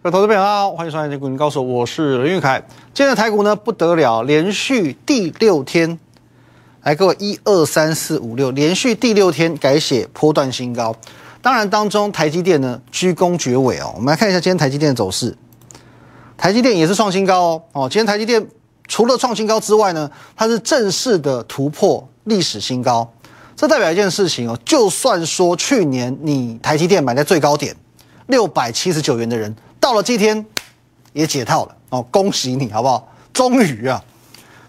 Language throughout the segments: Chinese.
各位投资朋友好，欢迎收看《股民高手》，我是林玉凯。今天的台股呢不得了，连续第六天，来各位一二三四五六，连续第六天改写波段新高。当然当中台积电呢居功厥伟哦。我们来看一下今天台积电的走势，台积电也是创新高哦。哦，今天台积电除了创新高之外呢，它是正式的突破历史新高。这代表一件事情哦，就算说去年你台积电买在最高点六百七十九元的人，到了今天也解套了哦，恭喜你好不好？终于啊，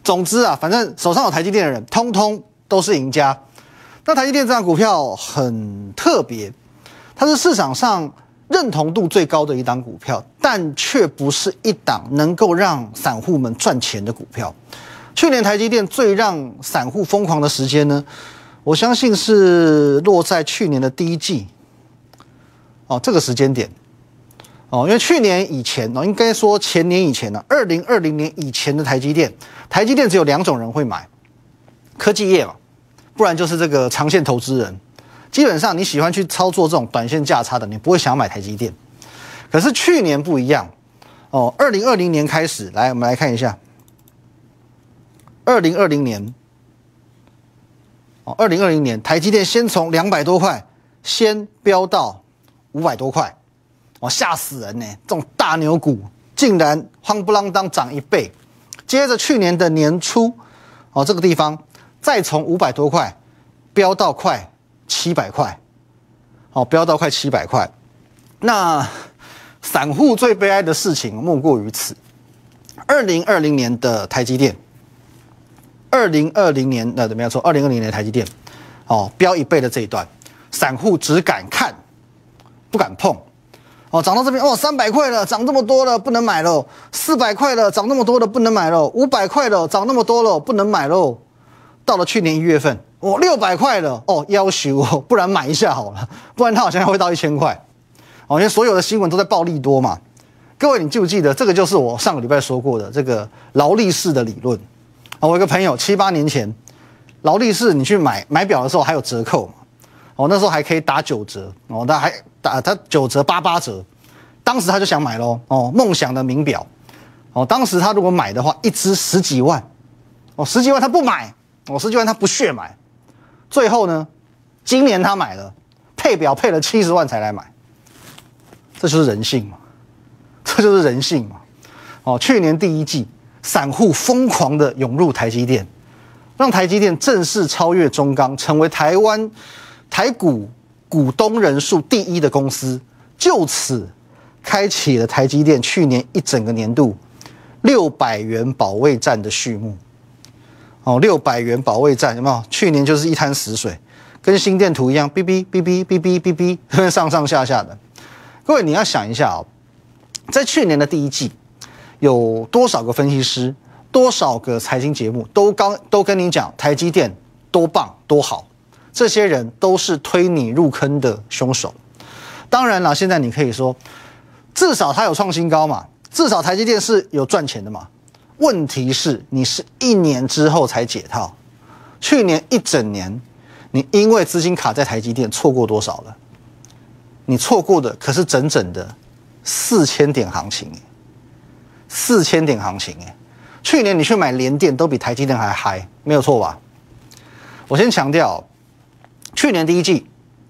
总之啊，反正手上有台积电的人，通通都是赢家。那台积电这张股票很特别，它是市场上认同度最高的一档股票，但却不是一档能够让散户们赚钱的股票。去年台积电最让散户疯狂的时间呢？我相信是落在去年的第一季，哦，这个时间点，哦，因为去年以前哦，应该说前年以前呢，二零二零年以前的台积电，台积电只有两种人会买，科技业嘛，不然就是这个长线投资人。基本上你喜欢去操作这种短线价差的，你不会想买台积电。可是去年不一样，哦，二零二零年开始，来我们来看一下，二零二零年。哦二零二零年，台积电先从两百多块先飙到五百多块，哦，吓死人呢！这种大牛股竟然慌不啷当涨一倍。接着去年的年初，哦，这个地方再从五百多块飙到快七百块，哦，飙到快七百块。那散户最悲哀的事情莫过于此。二零二零年的台积电。二零二零年，那怎么样说？二零二零年台积电，哦，飙一倍的这一段，散户只敢看，不敢碰。哦，涨到这边，哦，三百块了，涨这么多了，不能买喽。四百块了，涨那么多了，不能买喽。五百块了，涨那么多了，不能买喽。到了去年一月份，哦，六百块了，哦，要求哦，不然买一下好了，不然它好像要会到一千块。哦，因为所有的新闻都在暴利多嘛。各位，你记不记得这个就是我上个礼拜说过的这个劳力士的理论？啊，我一个朋友七八年前，劳力士你去买买表的时候还有折扣？哦，那时候还可以打九折哦，他还打他九折八八折，当时他就想买喽哦，梦想的名表哦，当时他如果买的话，一只十几万哦，十几万他不买哦，十几万他不屑买，最后呢，今年他买了配表配了七十万才来买，这就是人性嘛，这就是人性嘛，哦，去年第一季。散户疯狂的涌入台积电，让台积电正式超越中钢，成为台湾台股股东人数第一的公司，就此开启了台积电去年一整个年度六百元保卫战的序幕。哦，六百元保卫战有没有？去年就是一滩死水，跟心电图一样，哔哔哔哔哔哔哔哔，上上下下的。各位你要想一下哦，在去年的第一季。有多少个分析师，多少个财经节目都刚都跟你讲台积电多棒多好，这些人都是推你入坑的凶手。当然了，现在你可以说，至少它有创新高嘛，至少台积电是有赚钱的嘛。问题是，你是一年之后才解套，去年一整年，你因为资金卡在台积电，错过多少了？你错过的可是整整的四千点行情。四千点行情哎，去年你去买联电都比台积电还嗨，没有错吧？我先强调，去年第一季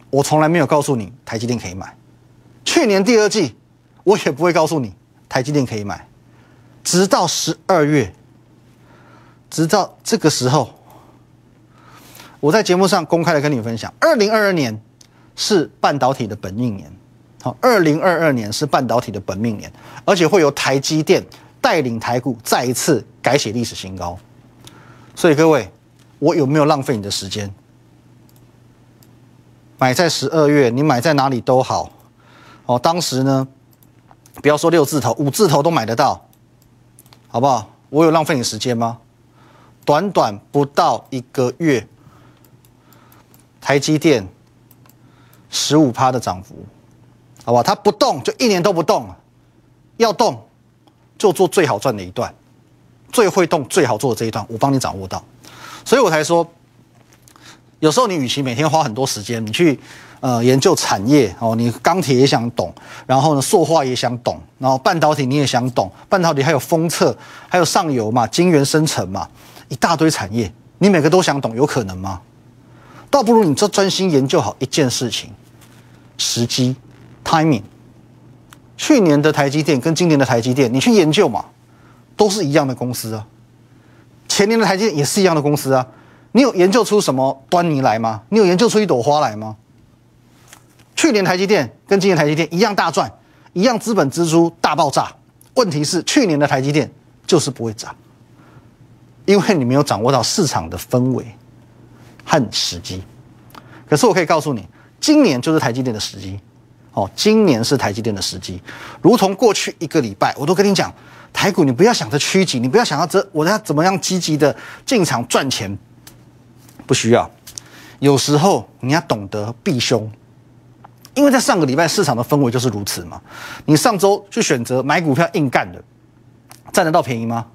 我从来没有告诉你台积电可以买，去年第二季我也不会告诉你台积电可以买，直到十二月，直到这个时候，我在节目上公开的跟你分享，二零二二年是半导体的本命年。好，二零二二年是半导体的本命年，而且会由台积电带领台股再一次改写历史新高。所以各位，我有没有浪费你的时间？买在十二月，你买在哪里都好。哦，当时呢，不要说六字头，五字头都买得到，好不好？我有浪费你时间吗？短短不到一个月，台积电十五趴的涨幅。好吧，它不动就一年都不动要动就做最好赚的一段，最会动、最好做的这一段，我帮你掌握到，所以我才说，有时候你与其每天花很多时间，你去呃研究产业哦，你钢铁也想懂，然后呢塑化也想懂，然后半导体你也想懂，半导体还有封测，还有上游嘛，晶圆生成嘛，一大堆产业，你每个都想懂，有可能吗？倒不如你就专心研究好一件事情，时机，timing。去年的台积电跟今年的台积电，你去研究嘛，都是一样的公司啊。前年的台积电也是一样的公司啊。你有研究出什么端倪来吗？你有研究出一朵花来吗？去年台积电跟今年台积电一样大赚，一样资本支出大爆炸。问题是去年的台积电就是不会涨，因为你没有掌握到市场的氛围和时机。可是我可以告诉你，今年就是台积电的时机。哦，今年是台积电的时机，如同过去一个礼拜，我都跟你讲，台股你不要想着趋吉，你不要想要这我要怎么样积极的进场赚钱，不需要。有时候你要懂得避凶，因为在上个礼拜市场的氛围就是如此嘛。你上周去选择买股票硬干的，占得到便宜吗？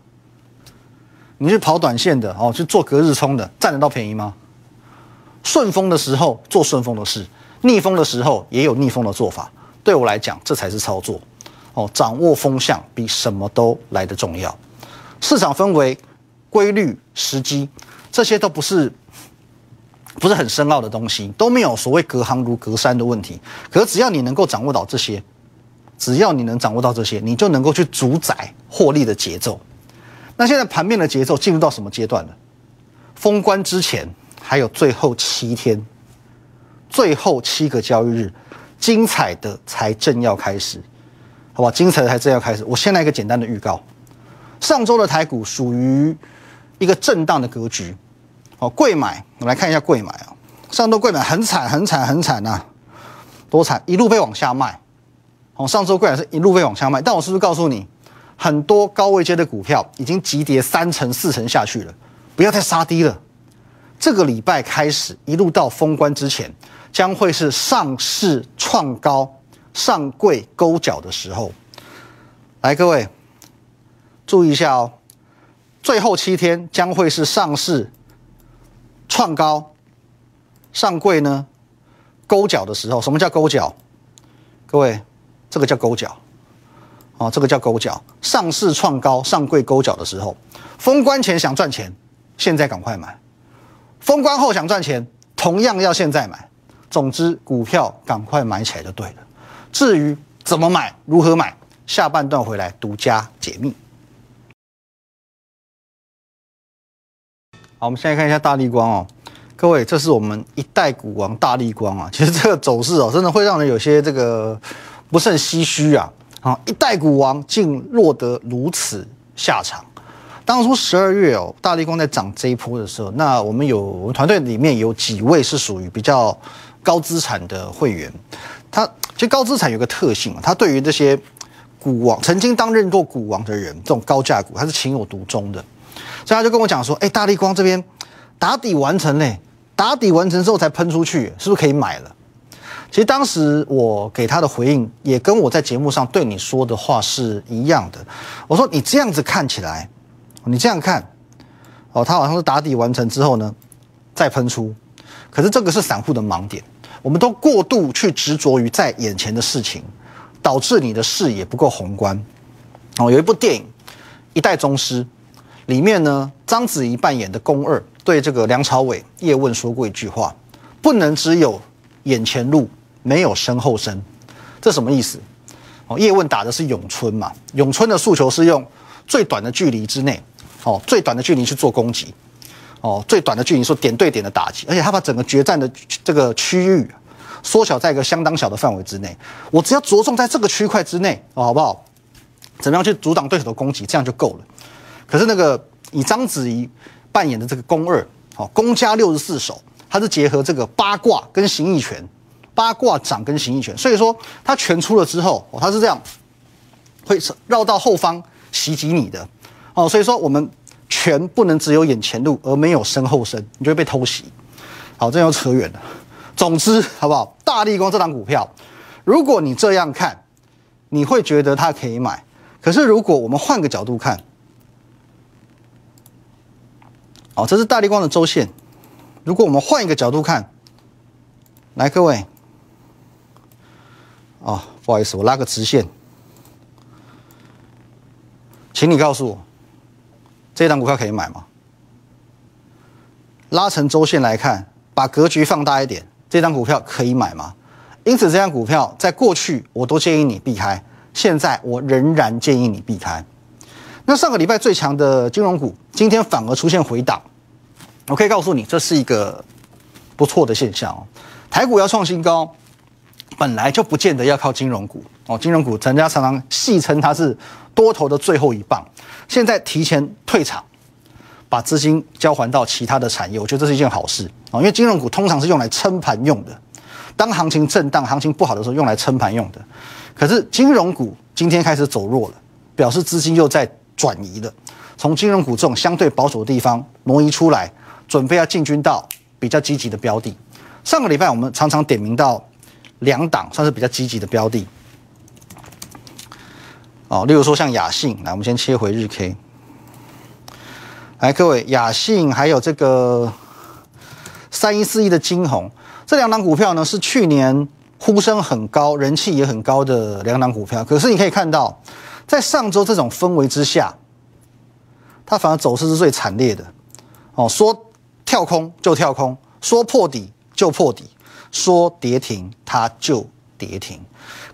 你去跑短线的哦，去做隔日冲的，占得到便宜吗？顺风的时候做顺风的事。逆风的时候也有逆风的做法，对我来讲，这才是操作哦。掌握风向比什么都来得重要。市场氛围、规律、时机，这些都不是不是很深奥的东西，都没有所谓隔行如隔山的问题。可是只要你能够掌握到这些，只要你能掌握到这些，你就能够去主宰获利的节奏。那现在盘面的节奏进入到什么阶段了？封关之前还有最后七天。最后七个交易日，精彩的才正要开始，好吧？精彩的才正要开始。我先来一个简单的预告。上周的台股属于一个震荡的格局，好，贵买，我们来看一下贵买啊。上周贵买很惨，很惨，很惨呐，多惨，一路被往下卖。哦，上周贵买是一路被往下卖，但我是不是告诉你，很多高位阶的股票已经急跌三成、四成下去了，不要再杀低了。这个礼拜开始，一路到封关之前。将会是上市创高、上柜勾脚的时候。来，各位注意一下哦，最后七天将会是上市创高、上柜呢勾脚的时候。什么叫勾脚？各位，这个叫勾脚。哦，这个叫勾脚。上市创高、上柜勾脚的时候，封关前想赚钱，现在赶快买；封关后想赚钱，同样要现在买。总之，股票赶快买起来就对了。至于怎么买、如何买，下半段回来独家解密。好，我们现在看一下大力光哦，各位，这是我们一代股王大力光啊。其实这个走势哦，真的会让人有些这个不甚唏嘘啊。啊，一代股王竟落得如此下场。当初十二月哦，大力光在涨这一波的时候，那我们有我们团队里面有几位是属于比较。高资产的会员，他其实高资产有个特性啊，他对于这些股王曾经担任过股王的人，这种高价股，他是情有独钟的。所以他就跟我讲说：“哎，大力光这边打底完成嘞，打底完成之后才喷出去，是不是可以买了？”其实当时我给他的回应，也跟我在节目上对你说的话是一样的。我说：“你这样子看起来，你这样看，哦，他好像是打底完成之后呢，再喷出，可是这个是散户的盲点。”我们都过度去执着于在眼前的事情，导致你的视野不够宏观。哦，有一部电影《一代宗师》，里面呢，章子怡扮演的宫二对这个梁朝伟、叶问说过一句话：“不能只有眼前路，没有身后身。”这什么意思？哦，叶问打的是咏春嘛，咏春的诉求是用最短的距离之内，哦，最短的距离去做攻击。哦，最短的距离说点对点的打击，而且他把整个决战的这个区域缩小在一个相当小的范围之内。我只要着重在这个区块之内，哦，好不好？怎么样去阻挡对手的攻击，这样就够了。可是那个以章子怡扮演的这个宫二，哦，宫家六十四手，他是结合这个八卦跟形意拳，八卦掌跟形意拳，所以说他拳出了之后，哦，他是这样会绕到后方袭击你的，哦，所以说我们。拳不能只有眼前路而没有身后身，你就会被偷袭。好，这又扯远了。总之，好不好？大力光这档股票，如果你这样看，你会觉得它可以买。可是，如果我们换个角度看，哦，这是大力光的周线，如果我们换一个角度看，来各位，哦，不好意思，我拉个直线，请你告诉我，这档股票可以买吗？拉成周线来看，把格局放大一点，这张股票可以买吗？因此，这张股票在过去我都建议你避开，现在我仍然建议你避开。那上个礼拜最强的金融股，今天反而出现回档，我可以告诉你，这是一个不错的现象哦。台股要创新高，本来就不见得要靠金融股哦。金融股人家常常戏称它是多头的最后一棒，现在提前退场，把资金交还到其他的产业，我觉得这是一件好事哦。因为金融股通常是用来撑盘用的。当行情震荡、行情不好的时候，用来撑盘用的。可是金融股今天开始走弱了，表示资金又在转移的，从金融股这种相对保守的地方挪移出来，准备要进军到比较积极的标的。上个礼拜我们常常点名到两档，算是比较积极的标的。哦，例如说像雅信，来，我们先切回日 K。来，各位，雅信还有这个三一四一的金红。这两档股票呢，是去年呼声很高、人气也很高的两档股票。可是你可以看到，在上周这种氛围之下，它反而走势是最惨烈的。哦，说跳空就跳空，说破底就破底，说跌停它就跌停。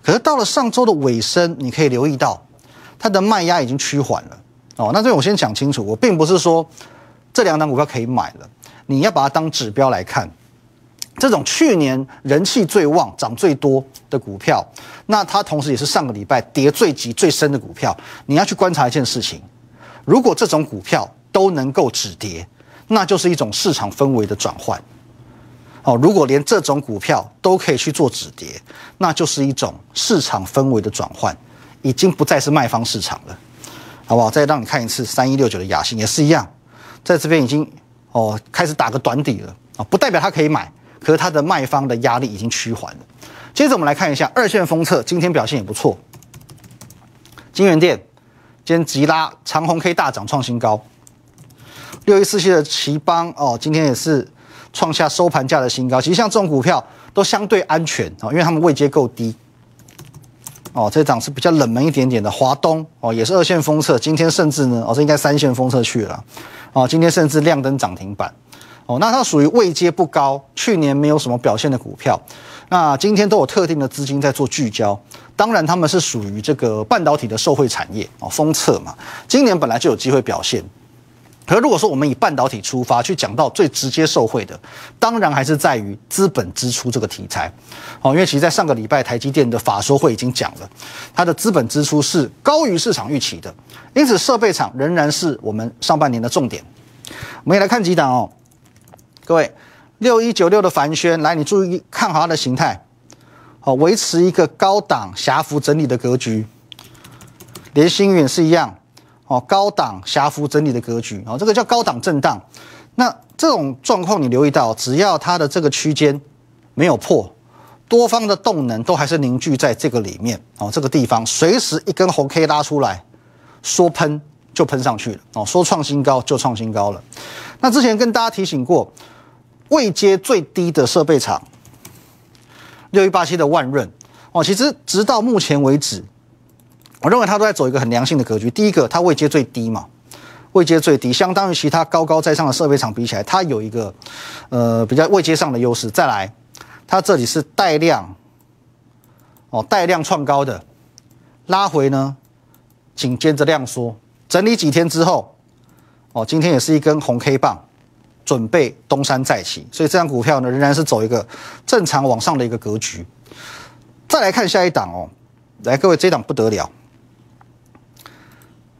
可是到了上周的尾声，你可以留意到，它的卖压已经趋缓了。哦，那这我先讲清楚，我并不是说这两档股票可以买了，你要把它当指标来看。这种去年人气最旺、涨最多的股票，那它同时也是上个礼拜跌最急、最深的股票。你要去观察一件事情：如果这种股票都能够止跌，那就是一种市场氛围的转换。哦，如果连这种股票都可以去做止跌，那就是一种市场氛围的转换，已经不再是卖方市场了，好不好？再让你看一次三一六九的雅兴也是一样，在这边已经哦开始打个短底了啊，不代表它可以买。可是它的卖方的压力已经趋缓了。接着我们来看一下二线封测，今天表现也不错。金源店今天急拉长虹 K 大涨创新高。六一四七的奇邦哦，今天也是创下收盘价的新高。其实像这种股票都相对安全哦，因为他们位阶够低。哦，这涨是比较冷门一点点的华东哦，也是二线封测，今天甚至呢哦，这应该三线封测去了。哦，今天甚至亮灯涨停板。那它属于位阶不高，去年没有什么表现的股票，那今天都有特定的资金在做聚焦。当然，他们是属于这个半导体的受惠产业哦，封测嘛，今年本来就有机会表现。可如果说我们以半导体出发去讲到最直接受惠的，当然还是在于资本支出这个题材。哦，因为其实在上个礼拜台积电的法说会已经讲了，它的资本支出是高于市场预期的，因此设备厂仍然是我们上半年的重点。我们也来看几档哦。各位，六一九六的凡轩，来，你注意看好它的形态，好，维持一个高档狭幅整理的格局。连星远是一样，哦，高档狭幅整理的格局，哦，这个叫高档震荡。那这种状况你留意到，只要它的这个区间没有破，多方的动能都还是凝聚在这个里面，哦，这个地方随时一根红 K 拉出来，说喷就喷上去了，哦，说创新高就创新高了。那之前跟大家提醒过。位阶最低的设备厂，六一八七的万润哦，其实直到目前为止，我认为它都在走一个很良性的格局。第一个，它位阶最低嘛，位阶最低，相当于其他高高在上的设备厂比起来，它有一个呃比较位阶上的优势。再来，它这里是带量哦，带量创高的，拉回呢，紧接着量缩，整理几天之后，哦，今天也是一根红 K 棒。准备东山再起，所以这张股票呢仍然是走一个正常往上的一个格局。再来看下一档哦，来各位，这档不得了。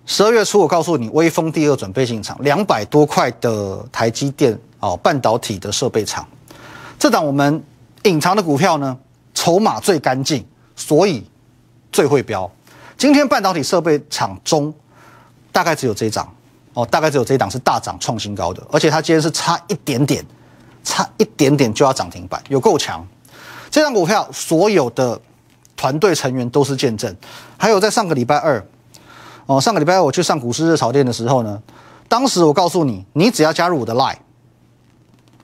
十二月初我告诉你，微风第二准备进场，两百多块的台积电哦，半导体的设备厂。这档我们隐藏的股票呢，筹码最干净，所以最会标。今天半导体设备厂中，大概只有这一张。哦，大概只有这一档是大涨创新高的，而且它今天是差一点点，差一点点就要涨停板，有够强。这张股票所有的团队成员都是见证。还有在上个礼拜二，哦，上个礼拜二我去上股市热炒店的时候呢，当时我告诉你，你只要加入我的 line，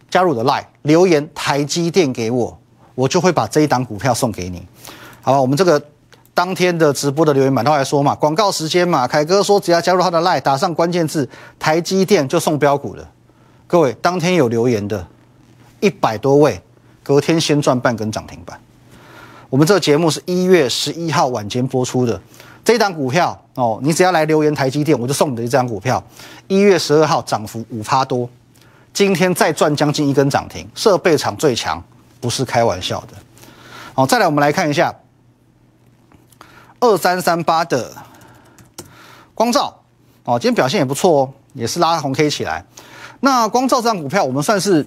加入我的 Line 留言台积电给我，我就会把这一档股票送给你，好吧？我们这个当天的直播的留言板都来说嘛，广告时间嘛，凯哥说只要加入他的 Line，打上关键字台积电就送标股了。各位，当天有留言的，一百多位，隔天先赚半根涨停板。我们这个节目是一月十一号晚间播出的，这一档股票哦，你只要来留言台积电，我就送你这张股票。一月十二号涨幅五趴多，今天再赚将近一根涨停，设备厂最强，不是开玩笑的。好，再来我们来看一下二三三八的光照哦，今天表现也不错哦，也是拉红 K 起来。那光照这张股票，我们算是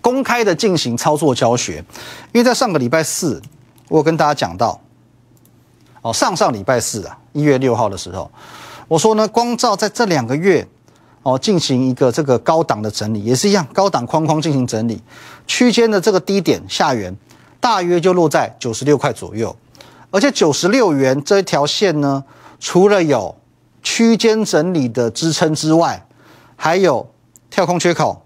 公开的进行操作教学，因为在上个礼拜四。我有跟大家讲到，哦，上上礼拜四啊，一月六号的时候，我说呢，光照在这两个月，哦，进行一个这个高档的整理，也是一样，高档框框进行整理，区间的这个低点下缘，大约就落在九十六块左右，而且九十六元这一条线呢，除了有区间整理的支撑之外，还有跳空缺口，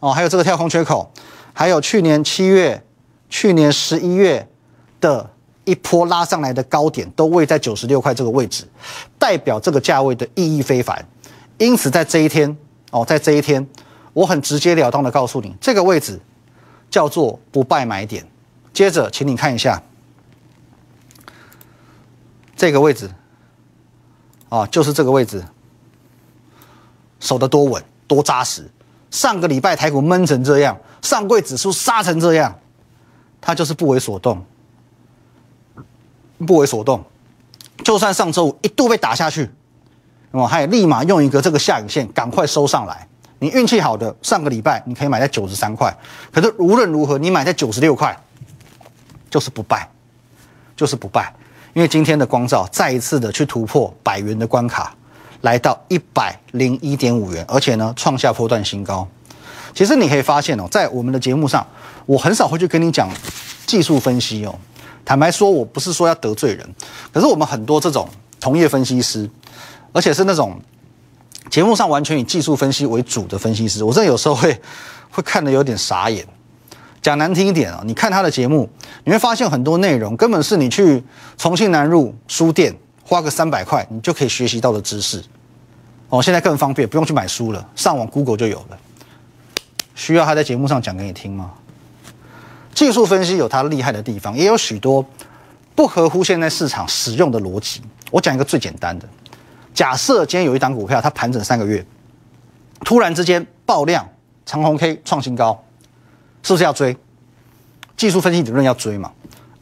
哦，还有这个跳空缺口，还有去年七月、去年十一月。的一波拉上来的高点都位在九十六块这个位置，代表这个价位的意义非凡。因此，在这一天哦，在这一天，我很直截了当的告诉你，这个位置叫做不败买点。接着，请你看一下这个位置啊，就是这个位置，守得多稳多扎实。上个礼拜台股闷成这样，上柜指数杀成这样，它就是不为所动。不为所动，就算上周五一度被打下去，那么还立马用一个这个下影线赶快收上来。你运气好的，上个礼拜你可以买在九十三块，可是无论如何你买在九十六块，就是不败，就是不败。因为今天的光照再一次的去突破百元的关卡，来到一百零一点五元，而且呢创下波段新高。其实你可以发现哦，在我们的节目上，我很少会去跟你讲技术分析哦。坦白说，我不是说要得罪人，可是我们很多这种同业分析师，而且是那种节目上完全以技术分析为主的分析师，我真的有时候会会看得有点傻眼。讲难听一点啊，你看他的节目，你会发现很多内容根本是你去重庆南路书店花个三百块，你就可以学习到的知识。哦，现在更方便，不用去买书了，上网 Google 就有了。需要他在节目上讲给你听吗？技术分析有它厉害的地方，也有许多不合乎现在市场使用的逻辑。我讲一个最简单的：假设今天有一档股票，它盘整三个月，突然之间爆量长红 K 创新高，是不是要追？技术分析理论要追嘛？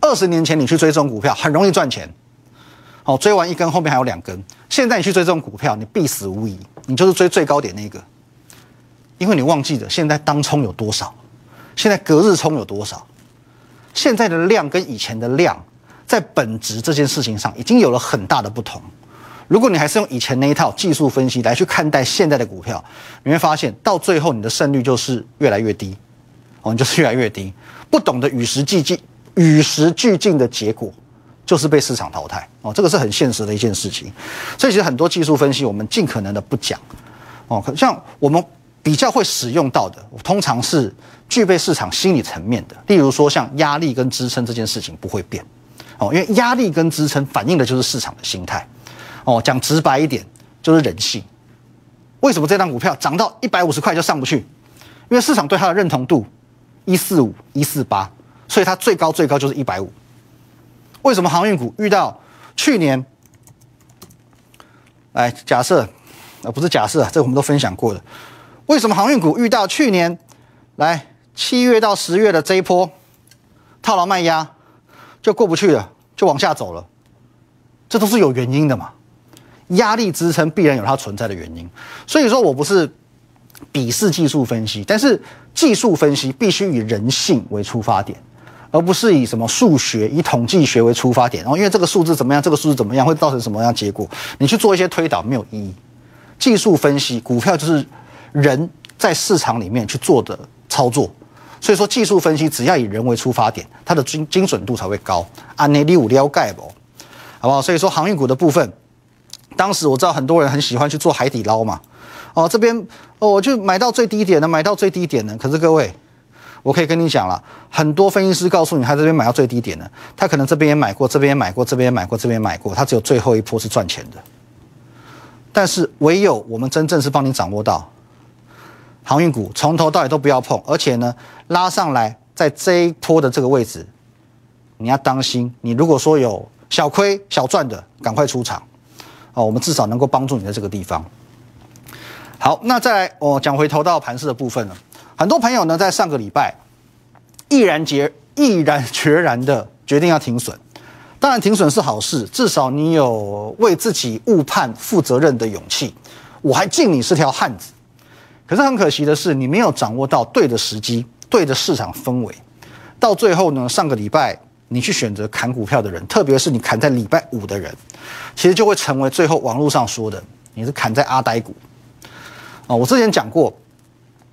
二十年前你去追这种股票很容易赚钱，好，追完一根后面还有两根。现在你去追这种股票，你必死无疑，你就是追最高点那个，因为你忘记了现在当冲有多少。现在隔日冲有多少？现在的量跟以前的量，在本质这件事情上已经有了很大的不同。如果你还是用以前那一套技术分析来去看待现在的股票，你会发现到最后你的胜率就是越来越低，哦，你就是越来越低。不懂得与时俱进、与时俱进的结果，就是被市场淘汰。哦，这个是很现实的一件事情。所以其实很多技术分析我们尽可能的不讲。哦，像我们。比较会使用到的，通常是具备市场心理层面的，例如说像压力跟支撑这件事情不会变，哦，因为压力跟支撑反映的就是市场的心态，哦，讲直白一点就是人性。为什么这张股票涨到一百五十块就上不去？因为市场对它的认同度一四五一四八，所以它最高最高就是一百五。为什么航运股遇到去年？来假设，啊不是假设，这我们都分享过的。为什么航运股遇到去年来七月到十月的这一波套牢卖压就过不去了，就往下走了？这都是有原因的嘛？压力支撑必然有它存在的原因。所以说我不是鄙视技术分析，但是技术分析必须以人性为出发点，而不是以什么数学、以统计学为出发点。然后因为这个数字怎么样，这个数字怎么样会造成什么样结果？你去做一些推导没有意义。技术分析股票就是。人在市场里面去做的操作，所以说技术分析只要以人为出发点，它的精精准度才会高。安内利五撩盖不，好不好？所以说航运股的部分，当时我知道很多人很喜欢去做海底捞嘛，哦，这边哦，我就买到最低点了，买到最低点了。可是各位，我可以跟你讲了，很多分析师告诉你他这边买到最低点了，他可能这边也买过，这边也买过，这边也买过，这边也买过，他只有最后一波是赚钱的。但是唯有我们真正是帮你掌握到航运股，从头到尾都不要碰，而且呢拉上来在这一波的这个位置，你要当心。你如果说有小亏小赚的，赶快出场哦，我们至少能够帮助你在这个地方。好，那再来我讲回头到盘市的部分了。很多朋友呢在上个礼拜毅然决毅然决然的决定要停损。当然，停损是好事，至少你有为自己误判负责任的勇气。我还敬你是条汉子。可是很可惜的是，你没有掌握到对的时机、对的市场氛围。到最后呢，上个礼拜你去选择砍股票的人，特别是你砍在礼拜五的人，其实就会成为最后网络上说的你是砍在阿呆股。啊，我之前讲过，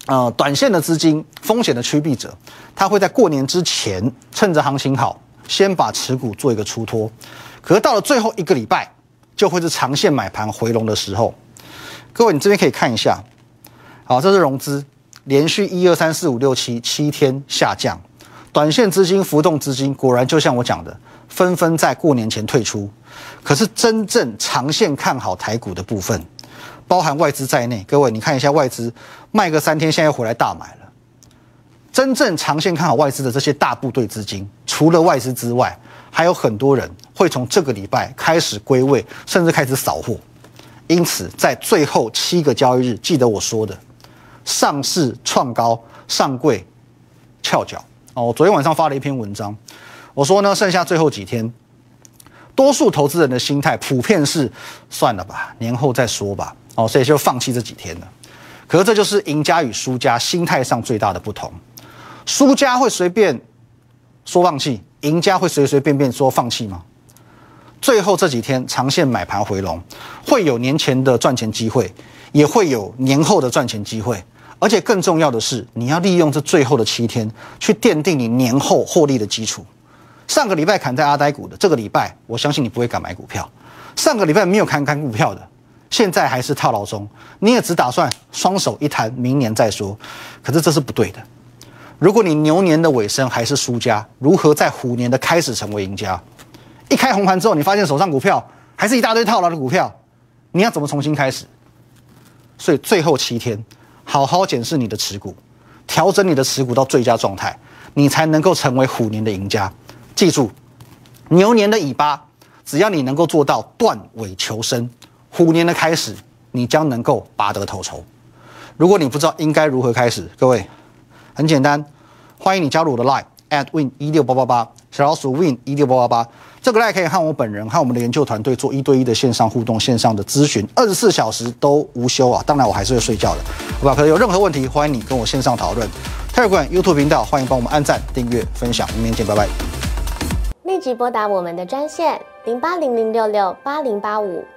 呃，短线的资金风险的趋避者，他会在过年之前趁着行情好。先把持股做一个出脱，可是到了最后一个礼拜，就会是长线买盘回笼的时候。各位，你这边可以看一下，好，这是融资，连续一二三四五六七七天下降，短线资金、浮动资金果然就像我讲的，纷纷在过年前退出。可是真正长线看好台股的部分，包含外资在内，各位你看一下外资卖个三天，现在又回来大买了。真正长线看好外资的这些大部队资金，除了外资之外，还有很多人会从这个礼拜开始归位，甚至开始扫货。因此，在最后七个交易日，记得我说的，上市创高，上柜翘脚。哦，我昨天晚上发了一篇文章，我说呢，剩下最后几天，多数投资人的心态普遍是算了吧，年后再说吧。哦，所以就放弃这几天了。可是这就是赢家与输家心态上最大的不同。输家会随便说放弃，赢家会随随便便说放弃吗？最后这几天长线买盘回笼，会有年前的赚钱机会，也会有年后的赚钱机会，而且更重要的是，你要利用这最后的七天去奠定你年后获利的基础。上个礼拜砍在阿呆股的，这个礼拜我相信你不会敢买股票；上个礼拜没有砍砍股票的，现在还是套牢中，你也只打算双手一摊，明年再说。可是这是不对的。如果你牛年的尾声还是输家，如何在虎年的开始成为赢家？一开红盘之后，你发现手上股票还是一大堆套牢的股票，你要怎么重新开始？所以最后七天，好好检视你的持股，调整你的持股到最佳状态，你才能够成为虎年的赢家。记住，牛年的尾巴，只要你能够做到断尾求生，虎年的开始，你将能够拔得头筹。如果你不知道应该如何开始，各位。很简单，欢迎你加入我的 Line at win 一六八八八，小老鼠 win 一六八八八。这个 Line 可以和我本人和我们的研究团队做一对一的线上互动、线上的咨询，二十四小时都无休啊！当然我还是会睡觉的，好吧？可是有任何问题，欢迎你跟我线上讨论。Telegram、YouTube 频道，欢迎帮我们按赞、订阅、分享。明天见，拜拜。立即拨打我们的专线零八零零六六八零八五